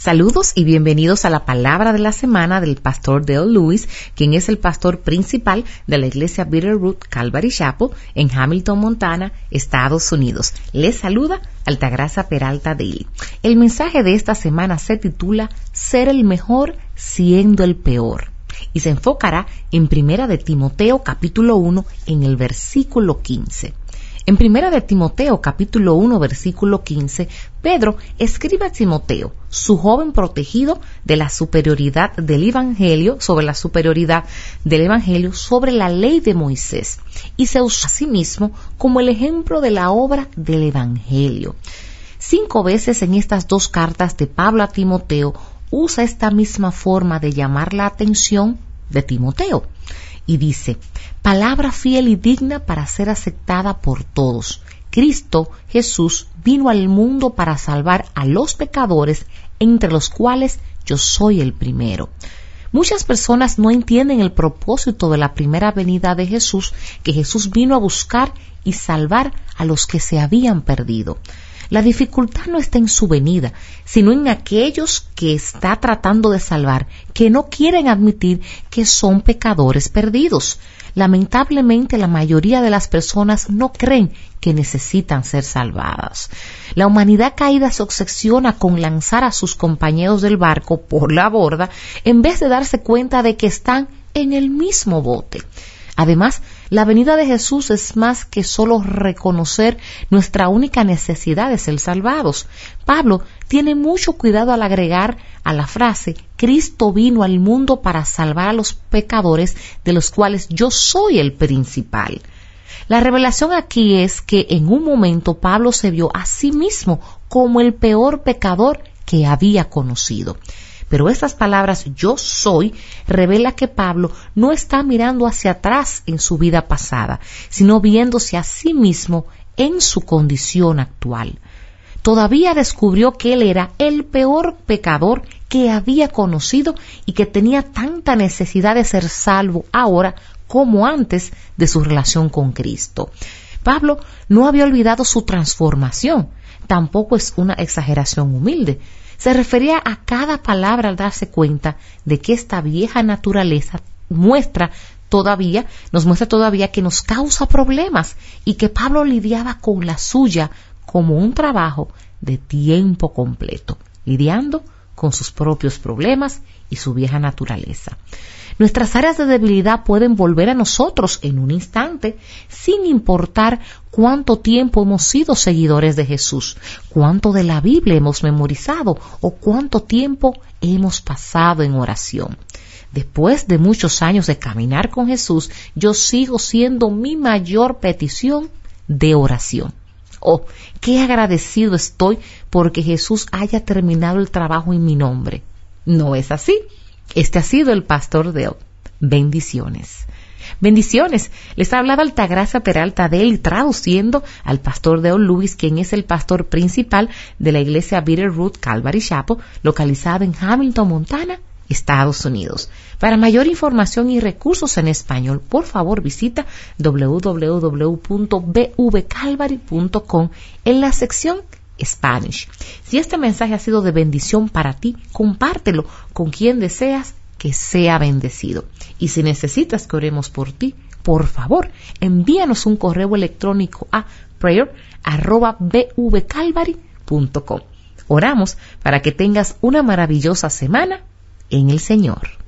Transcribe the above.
Saludos y bienvenidos a la palabra de la semana del pastor Dale Lewis, quien es el pastor principal de la iglesia Bitterroot Calvary Chapel en Hamilton, Montana, Estados Unidos. Les saluda Altagracia Peralta Daly. El mensaje de esta semana se titula Ser el mejor siendo el peor y se enfocará en Primera de Timoteo capítulo 1 en el versículo 15. En Primera de Timoteo capítulo 1 versículo 15, Pedro escribe a Timoteo, su joven protegido de la superioridad del Evangelio, sobre la superioridad del Evangelio sobre la ley de Moisés, y se usa a sí mismo como el ejemplo de la obra del Evangelio. Cinco veces en estas dos cartas de Pablo a Timoteo usa esta misma forma de llamar la atención de Timoteo y dice, palabra fiel y digna para ser aceptada por todos. Cristo Jesús vino al mundo para salvar a los pecadores, entre los cuales yo soy el primero. Muchas personas no entienden el propósito de la primera venida de Jesús, que Jesús vino a buscar y salvar a los que se habían perdido. La dificultad no está en su venida, sino en aquellos que está tratando de salvar, que no quieren admitir que son pecadores perdidos. Lamentablemente la mayoría de las personas no creen que necesitan ser salvadas. La humanidad caída se obsesiona con lanzar a sus compañeros del barco por la borda en vez de darse cuenta de que están en el mismo bote. Además, la venida de Jesús es más que solo reconocer nuestra única necesidad de ser salvados. Pablo tiene mucho cuidado al agregar a la frase Cristo vino al mundo para salvar a los pecadores de los cuales yo soy el principal. La revelación aquí es que en un momento Pablo se vio a sí mismo como el peor pecador que había conocido. Pero estas palabras yo soy revela que Pablo no está mirando hacia atrás en su vida pasada, sino viéndose a sí mismo en su condición actual. Todavía descubrió que él era el peor pecador que había conocido y que tenía tanta necesidad de ser salvo ahora como antes de su relación con Cristo. Pablo no había olvidado su transformación, tampoco es una exageración humilde, se refería a cada palabra al darse cuenta de que esta vieja naturaleza muestra todavía, nos muestra todavía que nos causa problemas y que Pablo lidiaba con la suya como un trabajo de tiempo completo, lidiando con sus propios problemas y su vieja naturaleza. Nuestras áreas de debilidad pueden volver a nosotros en un instante, sin importar cuánto tiempo hemos sido seguidores de Jesús, cuánto de la Biblia hemos memorizado o cuánto tiempo hemos pasado en oración. Después de muchos años de caminar con Jesús, yo sigo siendo mi mayor petición de oración. Oh, qué agradecido estoy porque Jesús haya terminado el trabajo en mi nombre. ¿No es así? Este ha sido el pastor de hoy. Bendiciones. Bendiciones. Les ha hablado Altagracia Peralta de él traduciendo al pastor Deo Luis, quien es el pastor principal de la iglesia Bitterroot Calvary Chapel, localizada en Hamilton, Montana, Estados Unidos. Para mayor información y recursos en español, por favor visita www.bvcalvary.com en la sección Spanish. Si este mensaje ha sido de bendición para ti, compártelo con quien deseas que sea bendecido. Y si necesitas que oremos por ti, por favor, envíanos un correo electrónico a prayer.bvcalvary.com. Oramos para que tengas una maravillosa semana en el Señor.